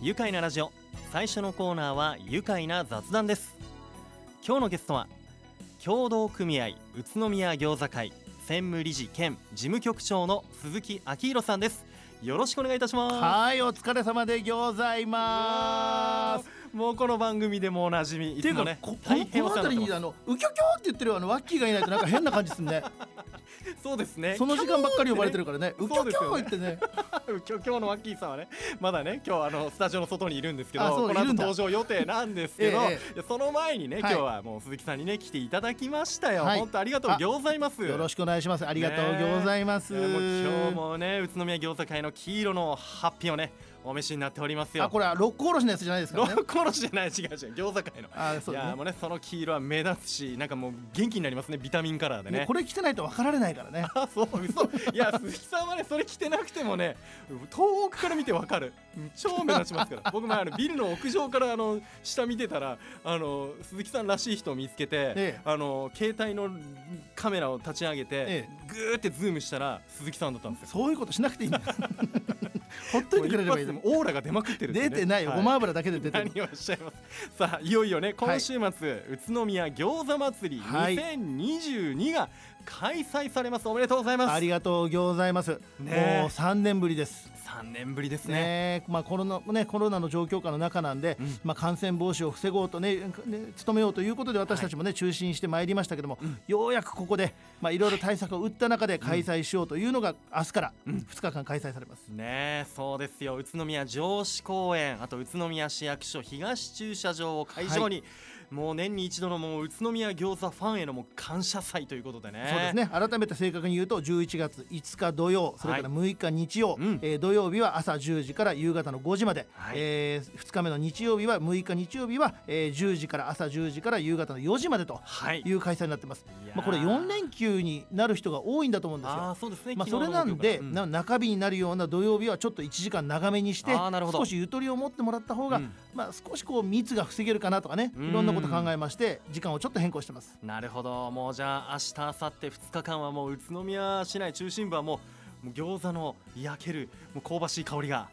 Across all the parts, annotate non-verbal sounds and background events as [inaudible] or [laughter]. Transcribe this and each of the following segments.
愉快なラジオ。最初のコーナーは愉快な雑談です。今日のゲストは協同組合宇都宮餃子会専務理事兼事務局長の鈴木昭弘さんです。よろしくお願いいたします。はいお疲れ様でぎょうざいます。もうこの番組でもおなじみ。いっていうか、つもねここの辺りにあのウキョキョって言ってるあのワッキーがいないとなんか変な感じですね。ます [laughs] そうですね。その時間ばっかり呼ばれてるからね。うですよね言ってね。[laughs] 今日今日のワッキーさんはねまだね今日あのスタジオの外にいるんですけどこの後登場予定なんですけど、[laughs] その前にね、はい。今日はもう鈴木さんにね来ていただきましたよ、はい。本当ありがとうございます。よろしくお願いします。ありがとうございます、今日もね宇都宮餃子会の黄色のハッピーをねお召しになっておりますよ。あこれは六甲おろしのやつじゃないですからね。ロックおろしじゃない違う違う餃子会のいあそうね。やもうねその黄色は目立つしなんかもう元気になりますねビタミンカラーでね。これ着てないと分かられないからね。[laughs] あそう嘘いや鈴木さんはねそれ着てなくてもね遠くから見てわかる。超目立ちますから。[laughs] 僕もあのビルの屋上からあの下見てたらあの鈴木さんらしい人を見つけて、ええ。あの携帯のカメラを立ち上げて、えぐーってズームしたら鈴木さんだったんですよ。そういうことしなくていいんだ [laughs] ほっといてくれればいいオーラが出まくってるね。出てないよ、はごま油だけで出てる。何をおっしゃいます。さあいよいよね今週末、宇都宮餃子祭りはい。2022が開催されます。おめでとうございます。ありがとうございます、ねえ。もう三年ぶりです3年ぶりですね。ねまあ、コロナねコロナの状況下の中なんで、うん。まあ、感染防止を防ごうとねね努めようということで私たちもね、中心してまいりましたけども、ようやくここで、まあ、いろいろ対策を打った中で開催しようというのが、明日からうん。2日間開催されます。ねえそうですよ。宇都宮城址公園あと宇都宮市役所東駐車場を会場に、もう年に一度のもう宇都宮餃子ファンへのもう感謝祭ということでね。そうですね。改めて正確に言うと11月5日土曜それから6日日曜、うん。えー土曜日は朝10時から夕方の5時まで、はい。え2日目の日曜日は6日日曜日は、えー10時から朝10時から夕方の4時までとはい。いう開催になってます。いやー。まあ、これ4連休になる人が多いんだと思うんですよ。ああそうですね。まあ、それなんで、木曜から。な中日になるような土曜日はちょっと1時間長めにして少しゆとりを持ってもらった方が、うんまあ、少しこう密が防げるかなとかねうん。いろんなこと考えまして時間をちょっと変更してます。なるほど。もうじゃあ明日明後日2日間はもう宇都宮市内中心部はもうもう餃子の焼けるもう香ばしい香りが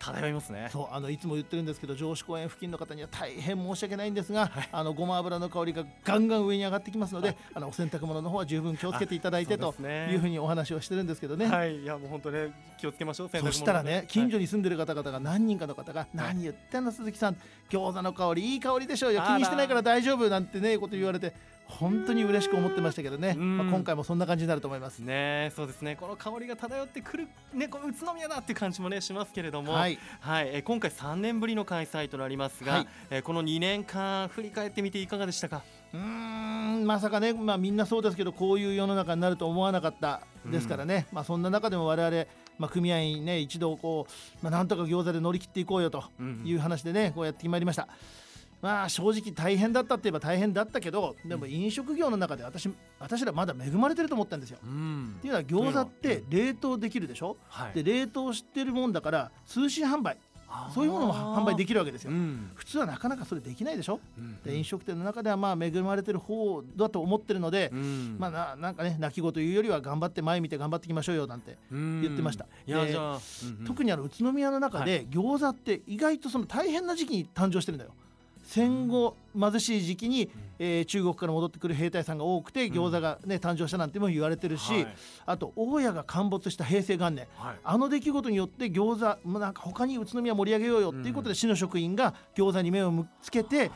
漂いますね。そうあのいつも言ってるんですけど上司公園付近の方には大変申し訳ないんですが、あのごま油の香りがガンガン上に上がってきますので、あのお洗濯物の方は十分気をつけていただいてというふうにお話をしてるんですけどね。はい。いやもう本当ね気をつけましょう。そしたらね近所にに住んでる方々が何人かの方が「何言ってんの鈴木さん餃子の香りいい香りでしょうよ。気にしてないから大丈夫」なんてねこと言われて本当に嬉しく思ってましたけどね、うん。まあ、今回もそんな感じになると思います。ねそうですね。この香りが漂ってくるねこの宇都宮だっていう感じもねしますけれども。はい、はい、えー今回3年ぶりの開催となりますが、はい。えーこの2年間振り返ってみていかがでしたか？うーんまさかね、まあ、みんなそうですけどこういう世の中になると思わなかったですからね、まあ、そんな中でも我々、まあ、組合員ね一度こう、まあ、なんとか餃子で乗り切っていこうよとうんいう話でねこうやってまいりました。まあ正直大変だったって言えば大変だったけどでも飲食業の中で私私らまだ恵まれてると思ったんですよ。うん。っていうのは餃子って冷凍できるでしょ、はい。で冷凍してるもんだから通信販売そういうものも販売でききるわけですよ。うん。普通はなかなかそれできないでしょ。うん。で飲食店の中ではまあ恵まれてる方だと思ってるので、うん。まあななんかね泣き言というよりは頑張って前見て頑張っていきましょうよなんて、うん。言ってました。うんうん。特にあの宇都宮の中で餃子って意外とその大変な時期に誕生してるんだよ戦後貧しい時期に、えー中国から戻ってくる兵隊さんが多くて餃子がね、誕生したなんても言われてるし、はい。あと大家が陥没した平成元年。はい。あの出来事によって餃子まあなんか他に宇都宮盛り上げようよっていうことで市の職員が餃子に目を向つけて、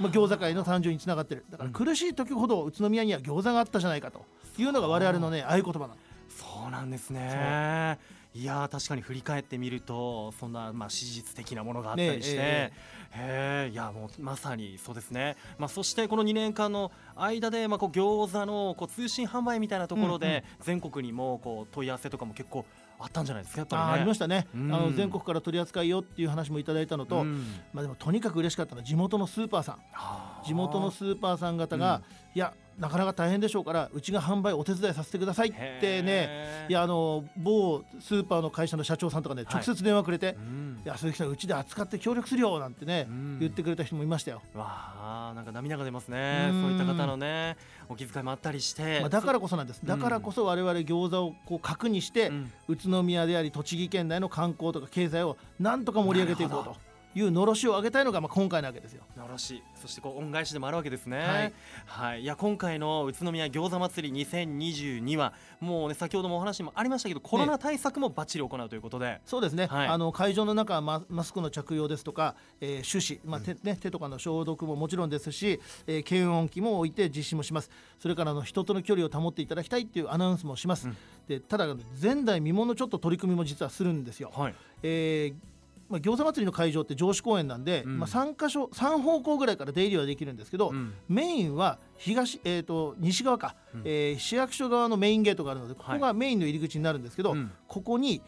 まあ、餃子界の誕生につながってる。だから苦しい時ほど宇都宮には餃子があったじゃないかというのが我々のね合言葉なの。そうなんですねいやー確かに振り返ってみるとそんなまあ史実的なものがあったりして、ねへえいやもうまさにそうですね、まあ、そしてこの2年間の間で、まあ、こう餃子のこう通信販売みたいなところで、全国にもこう問い合わせとかも結構あったんじゃないですかやっぱりね。ありましたね、うん。あの全国から取り扱いよっていう話もいただいたのと、うん。まあ、でもとにかく嬉しかったのは地元のスーパーさん。はあ地元のスーパーさん方が、いやなかなか大変でしょうからうちが販売お手伝いさせてくださいってねいやあの某スーパーの会社の社長さんとかねはい。直接電話くれて、うん。いや鈴木さんうちで扱って協力するよなんてね、うん。言ってくれた人もいましたよ、わあなんか涙が出ますねうん。そういった方のねお気遣いもあったりして、まあ、だからこそなんです。うん。だからこそ我々餃子をこう核にして、うん。宇都宮であり栃木県内の観光とか経済をなんとか盛り上げていこうというのろしを上げたいのがまあ今回なわけですよ。のろし。そしてこう恩返しでもあるわけですね。はい、はい、いや今回の宇都宮餃子祭り2022はもうね先ほどもお話にもありましたけどコロナ対策もバッチリ行うということで、そうですね、はい。あの会場の中はママスクの着用ですとか、えー手指、まあ手ね、手とかの消毒ももちろんですし、えー検温器も置いて実施もします。それからあの人との距離を保っていただきたいっていうアナウンスもします、うん。でただ前代未聞のちょっと取り組みも実はするんですよ。はい。えーまあ、餃子祭りの会場って上司公園なんで、うん。まあ、3箇所3方向ぐらいから出入りはできるんですけど、うん。メインは東、えー、と西側か、うん。えー市役所側のメインゲートがあるのでここがメインの入り口になるんですけど、うん。ここに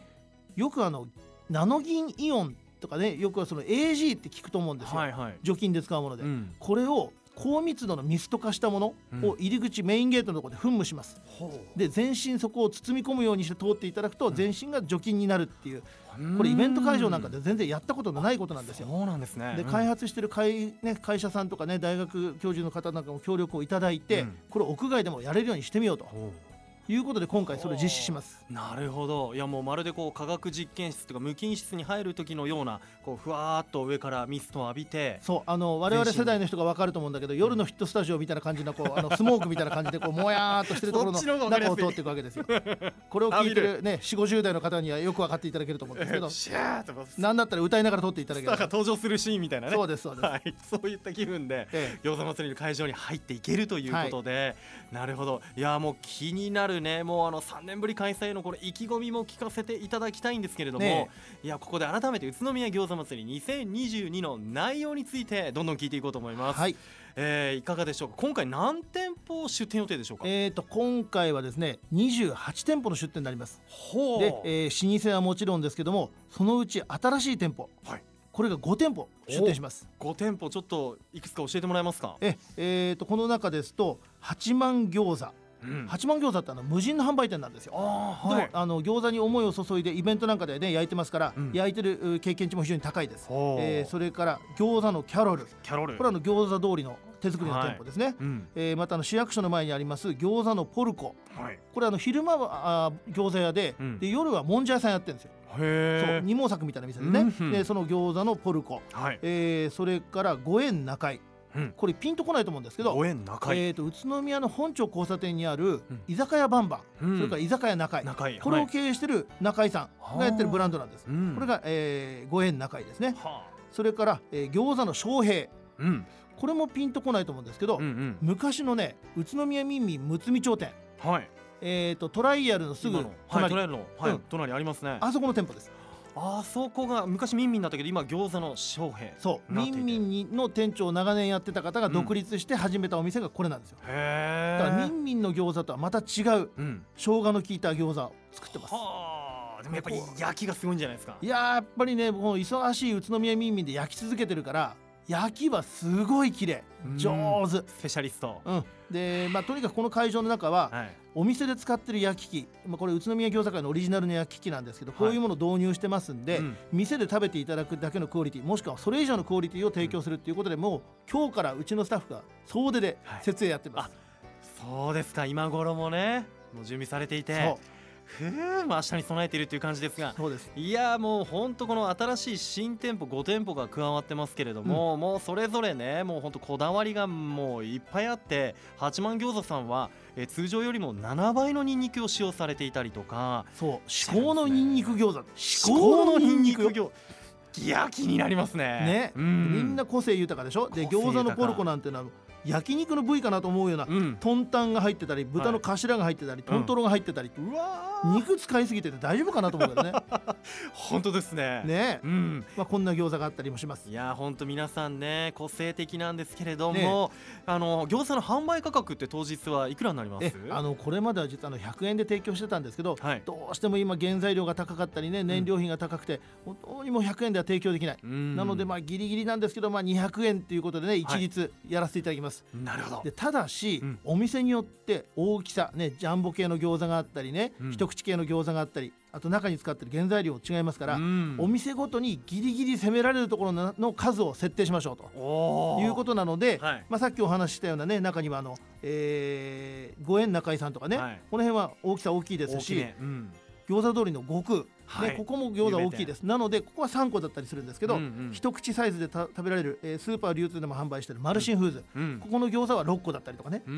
よくあのナノ銀イオンとかねよくはその AG って聞くと思うんですよ、はいはい、除菌で使うもので、うん。これを高密度のミスト化したものを入り口、メインゲートのところで噴霧します。で全身そこを包み込むようにして通っていただくと全身が除菌になるっていうこれイベント会場なんかで全然やったことのないことなんですよ。そうなんですね。でうん。開発してる会,、ね、会社さんとかね大学教授の方なんかも協力をいただいて、うん。これを屋外でもやれるようにしてみようと。ほいうことで今回それを実施します。うなるほど。いやもうまるでこう科学実験室とか無菌室に入る時のようなこうふわーっと上からミストを浴びて。そうあの我々世代の人が分かると思うんだけど夜のヒットスタジオみたいな感じのこうあの [laughs] スモークみたいな感じでこうもやーっとしてるところの中を通っていくわけですよ。これを聞いてるね4 5 0代の方にはよく分かっていただけると思うんですけど。[laughs] シャーッとこう。スなんだったら歌いながら通っていただけターがれば登場するシーンみたいなね。そうですそうです。はい、そういった気分でええ。餃子祭りの会場に入っていけるということで、なるほど。いやもう気になるねもうあの3年ぶり開催のこれ意気込みも聞かせていただきたいんですけれども、ねいやここで改めて宇都宮餃子祭り2022の内容についてどんどん聞いていこうと思います、はい。えーいかがでしょうか？今回何店舗出店予定でしょうか、えー、と今回はですね28店舗の出店になります。ほう。で、えー老舗はもちろんですけどもそのうち新しい店舗、はい。これが5店舗出店します。5店舗ちょっといくつか教えてもらえますか、ええー、とこの中ですと八幡餃子。うん八幡餃子ってあの無人の販売店なんですよ。はい。でもあの餃子に思いを注いでイベントなんかでね焼いてますから、うん。焼いてるう経験値も非常に高いです。えーそれから餃子のキャロル。キャロル。これはあの餃子通りの手作りの店舗ですね。うん。えーまたあの市役所の前にあります餃子のポルコ。はい。これあの昼間はあー餃子屋で,、うん。で夜はもんじゃ屋さんやってるんですよ。そう二毛作みたいな店でね、うんうん。でその餃子のポルコ、はい、えーそれから五円中井。うん、これピンとこないと思うんですけど、えー、と宇都宮の本町交差点にあるうん。居酒屋バンバン、うん。それから居酒屋中井、中井これをはい。経営してる中井さんがやってるブランドなんです。うん。これが、えー、五円中井ですね。はそれから、えー、餃子の昌平。あうん。これもピンとこないと思うんですけど、うんうん。昔のね宇都宮みんみんむつみ町店、はい。えー、とトライアルのすぐ今の。はい隣、トライアルのはい、うん。隣ありますね。あそこの店舗です。あそこが昔ミンミンだったけど今餃子の翔平そう。なっていて。みんみんにの店長を長年やってた方が独立して始めたお店がこれなんですよ。へだからえみんみんの餃子とはまた違ううん。生姜の効いた餃子を作ってます。はあでもやっぱり焼きがすごいんじゃないですか。いやーやっぱりねもう忙しい宇都宮みんみんで焼き続けてるから焼きはすごい綺麗。うん。上手。スペシャリスト。うん、でまあとにかくこの会場の中ははい。お店で使ってる焼き器、まあ、これ宇都宮餃子会のオリジナルの焼き器なんですけど、はい。こういうものを導入してますんで、うん。店で食べていただくだけのクオリティもしくはそれ以上のクオリティを提供するっていうことで、もう今日からうちのスタッフが総出ではい。設営やってます。そうですか。今頃もねもう準備されていてふうまあ明日に備えているっていう感じですがそうです。いやもう本当この新しい新店舗5店舗が加わってますけれども、もうそれぞれねもう本当こだわりがもういっぱいあって八幡餃子さんは、えー通常よりも7倍のニンニクを使用されていたりとかそう。至高のニンニク餃子。至至高のニンニクよ餃いや気になりますね。ね、うん、みんな個性豊かでしょ？で餃子のポルコなんていうのは焼肉の部位かなと思うような、うん。トンタンが入ってたり豚の頭が入ってたり、トントロが入ってたり、うわー。肉使いすぎてて大丈夫かなと思うけどね。[laughs] 本当ですね。ね。うん。まあ、こんな餃子があったりもします。いや本当皆さんね個性的なんですけれども、ね。あの餃子の販売価格って当日はいくらになります？えあのこれまでは実はあの100円で提供してたんですけど、はい。どうしても今原材料が高かったりね燃料費が高くて、本当にもう100円では提供できない、なのでまあギリギリなんですけど、まあ、200円ということでね一律やらせていただきます、なるほど。でただし、うん。お店によって大きさねジャンボ系の餃子があったりね、うん。一口系の餃子があったりあと中に使ってる原材料違いますから、うん。お店ごとにギリギリ攻められるところのの数を設定しましょうと。いうことなので、はい。まあ、さっきお話ししたようなね中にはあの、えー、五円中井さんとかね、はい。この辺は大きさ大きいですし、大きめ。うん餃子通りの悟空。はい。でここも餃子大きいです。なのでここは3個だったりするんですけど、うんうん。一口サイズでた食べられる、えースーパー流通でも販売しているマルシンフーズ、うん。ここの餃子は6個だったりとかね、お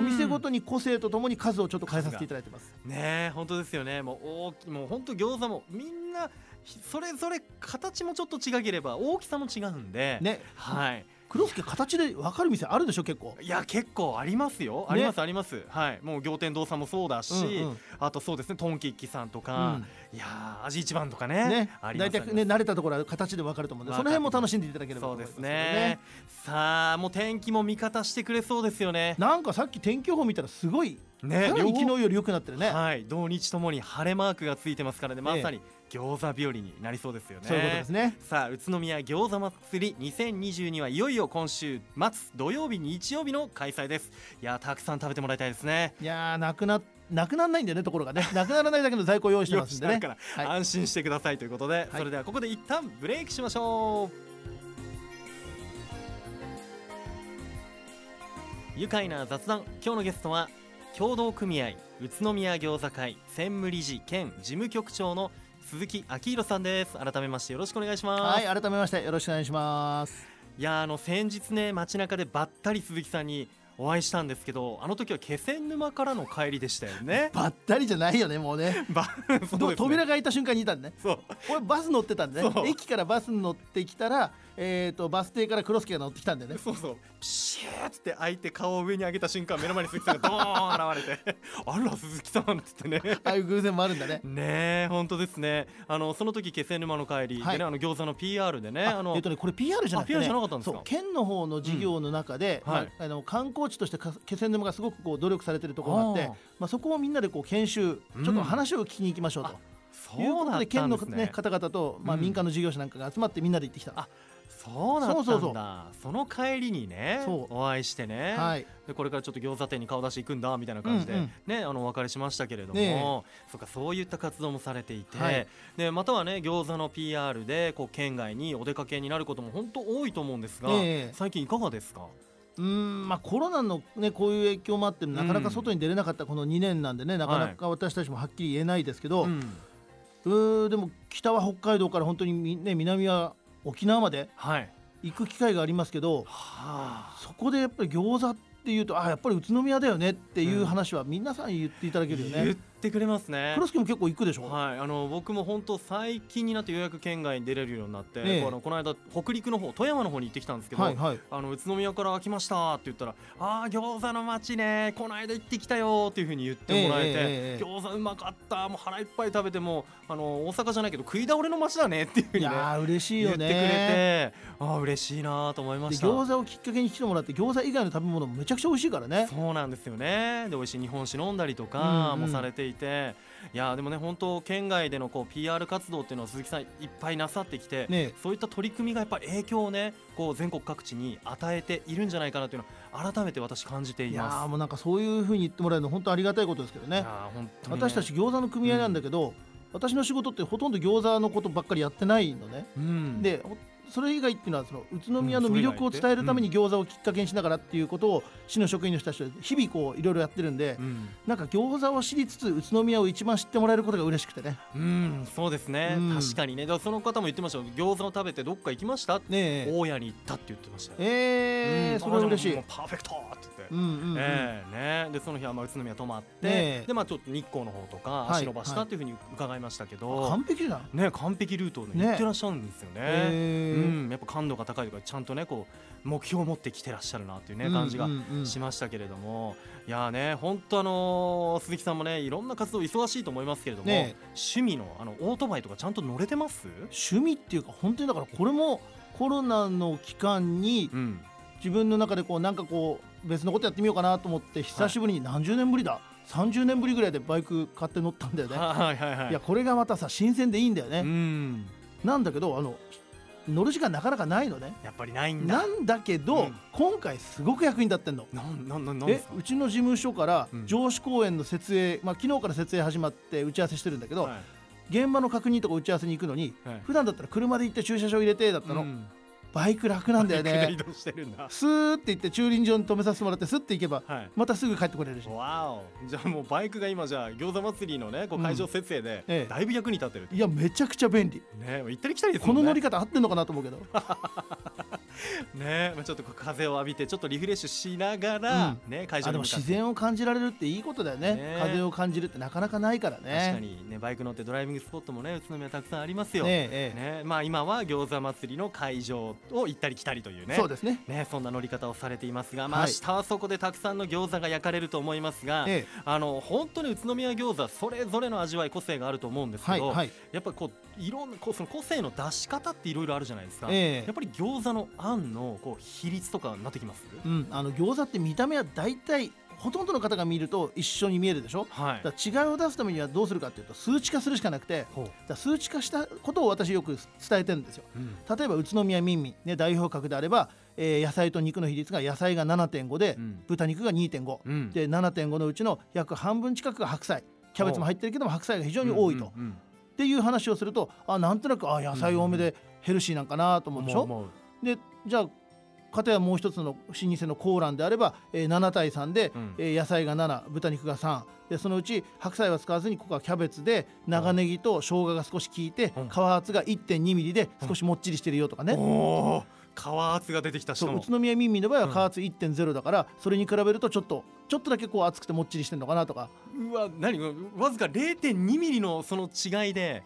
店ごとに個性とともに数をちょっと変えさせていただいてます。ねえ本当ですよね。もう大きもう本当餃子もみんなひそれぞれ形もちょっと違ければ大きさも違うんで、ね。はい黒助形で分かる店あるでしょ結構。いや結構ありますよ、ありますあります。はい。もう仰天堂さんもそうだし、うんうん。あとそうですねトンキッキさんとか、いやー味一番とかねね。大体ね慣れたところは形で分かると思うんでその辺も楽しんでいただければとそうです思いますけどね。さあもう天気も味方してくれそうですよね。なんかさっき天気予報見たらすごいね昨日両より良くなってるね、方はい。土日ともに晴れマークがついてますからね。まさに餃子日和になりそうですよね。そういうことですね。さあ宇都宮餃子祭り2022はいよいよ今週末土曜日日曜日の開催です。いやーたくさん食べてもらいたいですね。いやーなくななくならないんだよねところがね。なくならないだけの在庫を用意してますんでね。[laughs] からはい。安心してくださいということで、それではここで一旦ブレイクしましょう。愉快な雑談。今日のゲストは協同組合宇都宮餃子会専務理事兼事務局長の鈴木昭弘さんです。改めましてよろしくお願いします。はい改めましてよろしくお願いします。いやーあの先日ね街中でばったり鈴木さんにお会いしたんですけどあの時は気仙沼からの帰りでしたよね。[laughs] ばったりじゃないよねもうね。ば [laughs] そうね。扉が開いた瞬間にいたんでね。そう。俺バス乗ってたんでね。駅からバスに乗ってきたら、えー、とバス停からクロスケが乗ってきたんでね。そうそう。ピシューって開いて顔を上に上げた瞬間目の前に鈴木さんがドーン現れて。[laughs] あら鈴木さんって言ってね。ああいう偶然もあるんだね。ねえ本当ですね。あのその時気仙沼の帰り、はい。でねあの餃子の PR でねあのえっとねこれ PR じゃなくて、ね、なかったんですか？そう県の方の事業の中で、うん。はい。まあ、あの観光地としてか気仙沼がすごくこう努力されてるところがあってまあ、そこをみんなでこう研修うんちょっと話を聞きに行きましょうと。そういうことだったで県の、方々と、まあ、うん。民間の事業者なんかが集まってみんなで行ってきた、あそうだったんだ。そうそうその帰りにねそう。お会いしてね、はい。でこれからちょっと餃子店に顔出し行くんだみたいな感じで、うんうん。ねあのお別れしましたけれども、ねそうかそういった活動もされていて、はい。でまたはね餃子の PR でこう県外にお出かけになることも本当多いと思うんですが、ええ。最近いかがですか？うーんまあコロナのねこういう影響もあってなかなか外に出れなかったこの2年なんでね、なかなか私たちもはっきり言えないですけど、うん。うーでも北は北海道から本当にみ、ね、南は沖縄まではい。行く機会がありますけどはあ。そこでやっぱり餃子っていうとあやっぱり宇都宮だよねっていう話は皆さん言っていただけるよ言っね。てくれますね。も結構行くでしょ、はい、あの僕も本当最近になってようやく県外に出れるようになって、ええ。こうあのこの間北陸の方富山の方に行ってきたんですけど、はいはい。あの宇都宮から来ましたって言ったら「ああ餃子の街ねこの間行ってきたよ」っていう風に言ってもらえて、ええええええ餃子うまかったもう腹いっぱい食べてもあの大阪じゃないけど食い倒れの街だねっていう風にねいやー嬉しいよ言ってくれね。てああ嬉しいなと思いまでした。餃子をきっかけに来てもらって餃子以外の食べ物もめちゃくちゃ美味しいからね。そうなんですよね。で美味しい日本酒飲んだりとかもされていて、いやーでもね本当県外でのこう PR 活動っていうのは鈴木さんいっぱいなさってきて、ねそういった取り組みがやっぱり影響をねこう全国各地に与えているんじゃないかなというのを改めて私感じていいやます。ーもうなんかそういう風に言ってもらえるの本当ありがたいことですけどね。ね私たち餃子の組合なんだけど、私の仕事ってほとんど餃子のことばっかりやってないのね。うん、でほそれ以外っていうのはその宇都宮の魅力を伝えるために餃子をきっかけにしながらっていうことを市の職員の人たちと日々こういろいろやってるんで、うん。なんか餃子を知りつつ宇都宮を一番知ってもらえることが嬉しくてね。うん、そうですね、うん。確かにね。その方も言ってましたよ。餃子を食べてどっか行きました？ねえ。大家に行ったって言ってましたよ、えー、うん。それは嬉しい。パーフェクトって言って。うんうんうん。ええね、でその日はまあ宇都宮泊まって、ねえ。でまあちょっと日光の方とかはい。足伸ばしたっていうふうに伺いましたけど、完璧じゃん。ね完璧ルートをねね行ってらっしゃるんですよね。えーうん、やっぱ感度が高いとかちゃんとねこう目標を持ってきてらっしゃるなっていうね感じがしましたけれども、いやーね本当あのー鈴木さんもねいろんな活動忙しいと思いますけれども、ね趣味のあのオートバイとかちゃんと乗れてます？趣味っていうか本当にだからこれもコロナの期間にうん、自分の中でこうなんかこう別のことやってみようかなと思って久しぶりに何十年ぶりだ、30年ぶりぐらいでバイク買って乗ったんだよね。はいはいはい。いやこれがまたさ新鮮でいいんだよね。うん、なんだけどあの乗る時間なかなかないのね。やっぱりないんだ。なんだけど、うん今回すごく役に立ってんの。え？うちの事務所からうん上司公演の設営、まあ、昨日から設営始まって打ち合わせしてるんだけど、はい現場の確認とか打ち合わせに行くのにはい普段だったら車で行って駐車場入れてだったの、うんバイク楽なんだよね。スーって行って駐輪場に止めさせてもらってスッて行けばはい。またすぐ帰ってこれるし。わお。じゃあもうバイクが今じゃあ餃子祭りのねこう会場設営でええ。だいぶ役に立ってるいやめちゃくちゃ便利。ね行ったり来たりですこの乗り方合ってんのかなと思うけど [laughs] ねまあちょっと風を浴びてちょっとリフレッシュしながらね会場あでも自然を感じられるっていいことだよね。ね。風を感じるってなかなかないからね。確かにねバイク乗ってドライビングスポットもね宇都宮たくさんありますよ。ねええねまあ今は餃子祭りの会場を行ったり来たりというね。そうですね。ね、そんな乗り方をされていますが、まあ、はい。明日はそこでたくさんの餃子が焼かれると思いますが、えあの本当に宇都宮餃子それぞれの味わい個性があると思うんですけど、えはいはい。やっぱこういろんなこうその個性の出し方っていろいろあるじゃないですか、ええ。やっぱり餃子のあんのこう比率とかになってきます、うんあの餃子って見た目は大体ほとんどの方が見ると一緒に見えるでしょ？はい。だから違いを出すためにはどうするかっていうと数値化するしかなくてほう。だ数値化したことを私よく伝えてるんですよ。うん。例えば宇都宮みんみん、ね、代表格であれば、えー野菜と肉の比率が野菜が7.5で、うん。豚肉が2.5、うん。で7.5のうちの約半分近くが白菜。キャベツも入ってるけども白菜が非常に多いと、っうんうんていう話をするとあなんとなくあ野菜多めでヘルシーなんかなと思うでしょ、思う思うでじゃあ片やもう一つの老舗のコーランであれば、えー7対3で、うん。えー野菜が7豚肉が3でそのうち白菜は使わずにここはキャベツで長ネギと生姜が少し効いて、うん。皮厚が1.2ミリで少しもっちりしてるよとかね、おー皮厚が出てきたしう宇都宮みんみんの場合うん。は加圧1.0だから、それに比べるとちょっとちょっとだけこう厚くてもっちりしてるのかなとか。うわ何？わずか0.2ミリのその違いで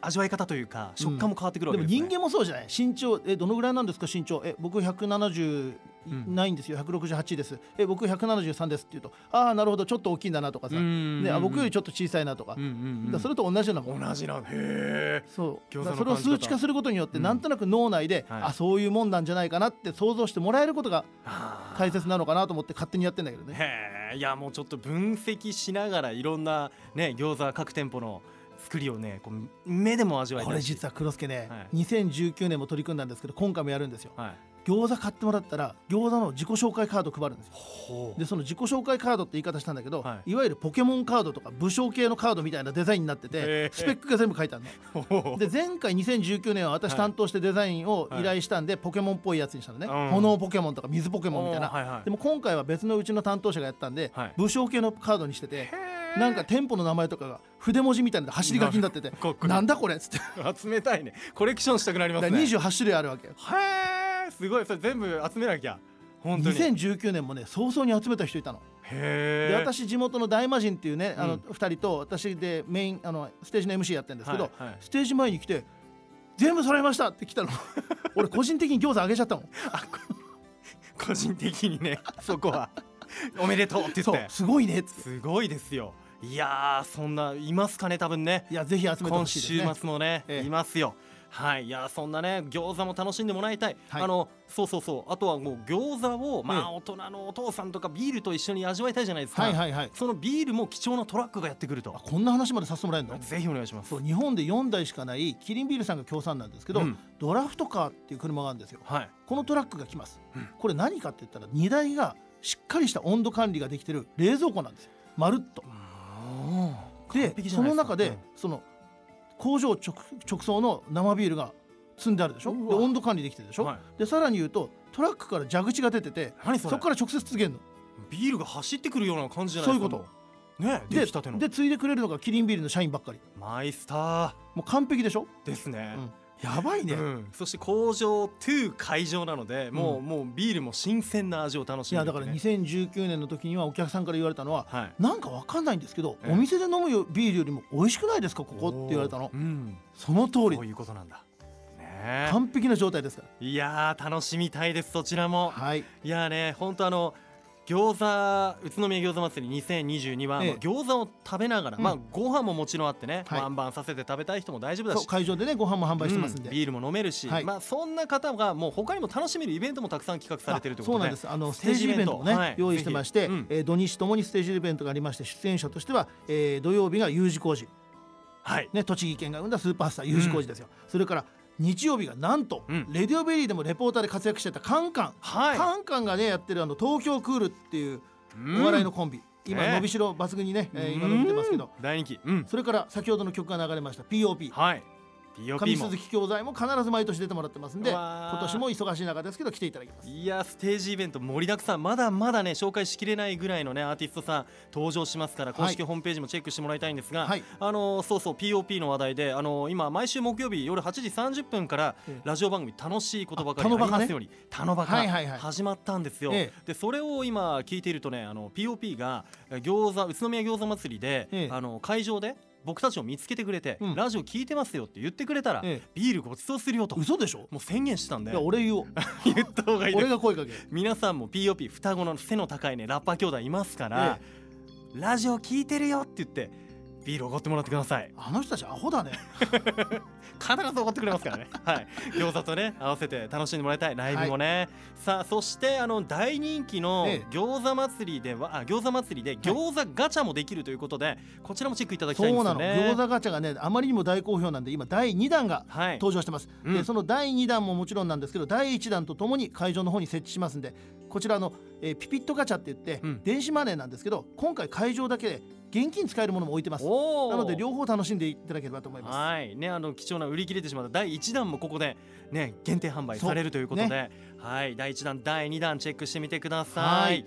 味わい方というか食感も変わってくるわけですね、でも人間もそうじゃない？身長えどのぐらいなんですか？身長。え僕170うんないんですよ。168です。え僕173ですって言うとああなるほど。ちょっと大きいんだなとかさ、ね、あ僕よりちょっと小さいなとか,、うんうんうん。だそれと同じような同じなんへえそう。それを数値化することによってうん。なんとなく脳内で、はい。あそういうもんなんじゃないかなって想像してもらえることが大切なのかなと思って勝手にやってんだけどね。へえいやもうちょっと分析しながらいろんなね餃子各店舗の作りをねこう目でも味わいこれ実は黒助ね、はい。2019年も取り組んだんですけど今回もやるんですよ。はい。餃子買ってもらったら餃子の自己紹介カード配るんですよ。ほでその自己紹介カードって言い方したんだけど、、はい。わゆるポケモンカードとか武将系のカードみたいなデザインになってへてー。スペックが全部書いてあるの。ほで前回2019年は私はい担当してデザインを依頼したんで、ポケモンっぽいやつにしたのね、うん。炎ポケモンとか水ポケモンみたいな、はいはい。でも今回は別のうちの担当者がやったんで、はい。武将系のカードにしててへなんか店舗の名前とかが筆文字みたいなので走り書きになっててなんだこれっつって。え集めたいね。コレクションしたくなりますね。28種類あるわけよ。へえすごい。それ全部集めなきゃ。本当に。へ2019年もね早々に集めた人いたの。えで私地元の大魔神っていうねあのうん2人と私でメインあのステージの MC やってるんですけど、はいはい。ステージ前に来て「全部揃いました!」って来たの。[laughs] 俺個人的に餃子あげちゃったもん。個人的にねそこは [laughs] おめでとうって言って。すごいね。すごいですよ。いやーそんないますかね多分ね。いやぜひ集めてほ今週しいですね。末もね、ええ。いますよ。はい。いやーそんなね餃子も楽しんでもらいたい、はい。あのそうそうそう。あとはもう餃子をまええあ大人のお父さんとかビールと一緒に味わいたいじゃないですか、はいはいはい。そのビールも貴重なトラックがやってくると。あこんな話までさせてもらえるの？ぜひお願いします。日本で4台しかないキリンビールさんが協賛なんですけど、うん。ドラフトカーっていう車があるんですよ。はい。このトラックが来ます、うん。これ何かって言ったら荷台がしっかりした温度管理ができてる冷蔵庫なんですよ。まるっと。でその中で、その工場直直送の生ビールが積んであるでしょ？で温度管理できてるでしょ、はい。でさらに言うとトラックから蛇口が出てて何そこから直接つけるの。ビールが走ってくるような感じじゃないですかそういうこと。ねで出来たての。で継いでくれるのがキリンビールの社員ばっかり。マイスタもう完璧でしょ、ーですね、うんやばいね、うん、そして工場2会場なのでもう,、うん。もうビールも新鮮な味を楽しいやだからめるってね2019年の時にはお客さんから言われたのははい。なんかわかんないんですけど、ええ。お店で飲むよビールよりも美味しくないですかここって言われたの。うん。その通り。そういうことなんだ。ね完璧な状態ですかいやー楽しみたいですそちらも。らはい。いやーね本当あの餃子宇都宮餃子祭り2022は、ええ。まあ餃子を食べながら、うん。まあご飯ももちろんあってね、はい。ワンバンさせて食べたい人も大丈夫だし。会場でねご飯も販売してますんで、うん。ビールも飲めるし、はい。まあそんな方がもう他にも楽しめるイベントもたくさん企画されてるということであそうなんです。あのステージイベント。もね、はい。用意してまして、うん。えー土日ともにステージイベントがありまして出演者としては、えー土曜日が U 字工事、はい。ね、栃木県が生んだスーパースター U 字工事ですよ、それから日曜日がなんと、うん。レディオベリーでもレポーターで活躍してたカンカン、はい。カンカンがねやってるあの東京クールっていううん。お笑いのコンビ、今、ね。伸びしろ抜群にね、えー今伸びてますけど。うん大人気。うん。それから先ほどの曲が流れました POP はい上鈴木教材も必ず毎年出てもらってますんで今年も忙しい中ですけど来ていただきます。いやステージイベント盛りだくさん。まだまだね紹介しきれないぐらいのねアーティストさん登場しますから公式ホームページもチェックしてもらいたいんですが、はい。あのそうそう POP の話題であの今毎週木曜日夜8時30分からええ。ラジオ番組楽しいことばかりありますようにタノバカはいはいはい。始まったんですよ、えでそれを今聞いているとねあの POP がえ餃子宇都宮餃子祭りで、ええ。あの会場で僕たちを見つけてくれて、うん。ラジオ聞いてますよって言ってくれたら、ええ。ビールごちそうするよと。嘘でしょ？もう宣言したんでいや俺言おう。[laughs] 言った方がいいです俺が声かけ。る皆さんも POP 双子の背の高いねラッパー兄弟いますから、ラジオ聞いてるよって言ってビールおごってもらってください。あの人たちアホだね。[laughs] 必ずおごってくれますからね。はい。餃子とね [laughs] 合わせて楽しんでもらいたい。ライブもね、さあそしてあの大人気のええ。餃子祭りではあ餃子祭りで餃子ガチャもできるということで、こちらもチェックいただきたいんですそうなよねの。餃子ガチャがねあまりにも大好評なんで今第2弾がはい。登場してます、うん。でその第2弾ももちろんなんですけど第1弾とともに会場の方に設置しますんでこちらの、えーピピットガチャって言って、うん。電子マネーなんですけど今回会場だけで現金使えるものも置いてます。なので両方楽しんでいただければと思います。はい。ねあの貴重な売り切れてしまった第1弾もここでね限定販売されるということで、そうはい。第1弾第2弾チェックしてみてくださはい。い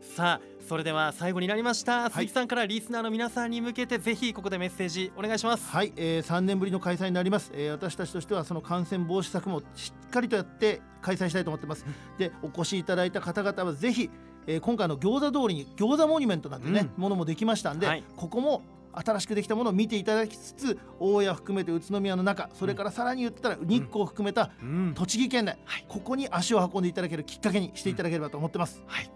さあそれでは最後になりました、鈴木さんからリスナーの皆さんに向けてぜひここでメッセージお願いします。はい、えー、3年ぶりの開催になります、えー私たちとしてはその感染防止策もしっかりとやって開催したいと思ってます。[laughs] でお越しいただいた方々はぜひ、えー今回の餃子通りに餃子モニュメントなんてね、うものもできましたんで、はい。ここも新しくできたものを見ていただきつつ大谷含めて宇都宮の中それからさらに言ったら日光を含めたうん。栃木県内、はい。ここに足を運んでいただけるきっかけにしていただければと思ってます、はい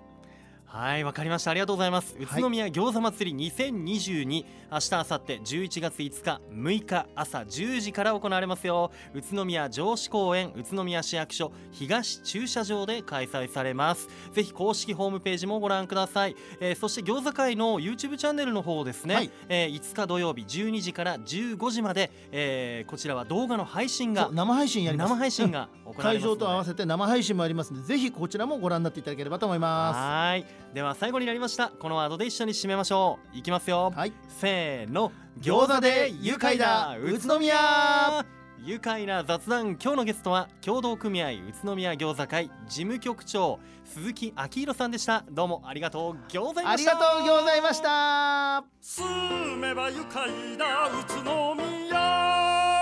はいわかりました。ありがとうございます。宇都宮餃子祭り2022明日明後日11月5日6日朝10時から行われますよ。宇都宮城址公園宇都宮市役所東駐車場で開催されます。ぜひ公式ホームページもご覧ください、えーそして餃子会の YouTube チャンネルの方ですね、はい。えー5日土曜日12時から15時まで、えーこちらは動画の配信が生配信やります。生配信が行われます会場と合わせせて生配信もありますのでぜひこちらもご覧になっていただければと思いまはいでは最後になりました。このワードで一緒に締めましょう。いきますよ。すはい。せーの。餃子で愉快だ。宇都宮。愉快な雑談。今日のゲストは協同組合宇都宮餃子会事務局長鈴木明宏さんでした。どうもありがとう餃子ありがとうございました。住めば愉快な宇都宮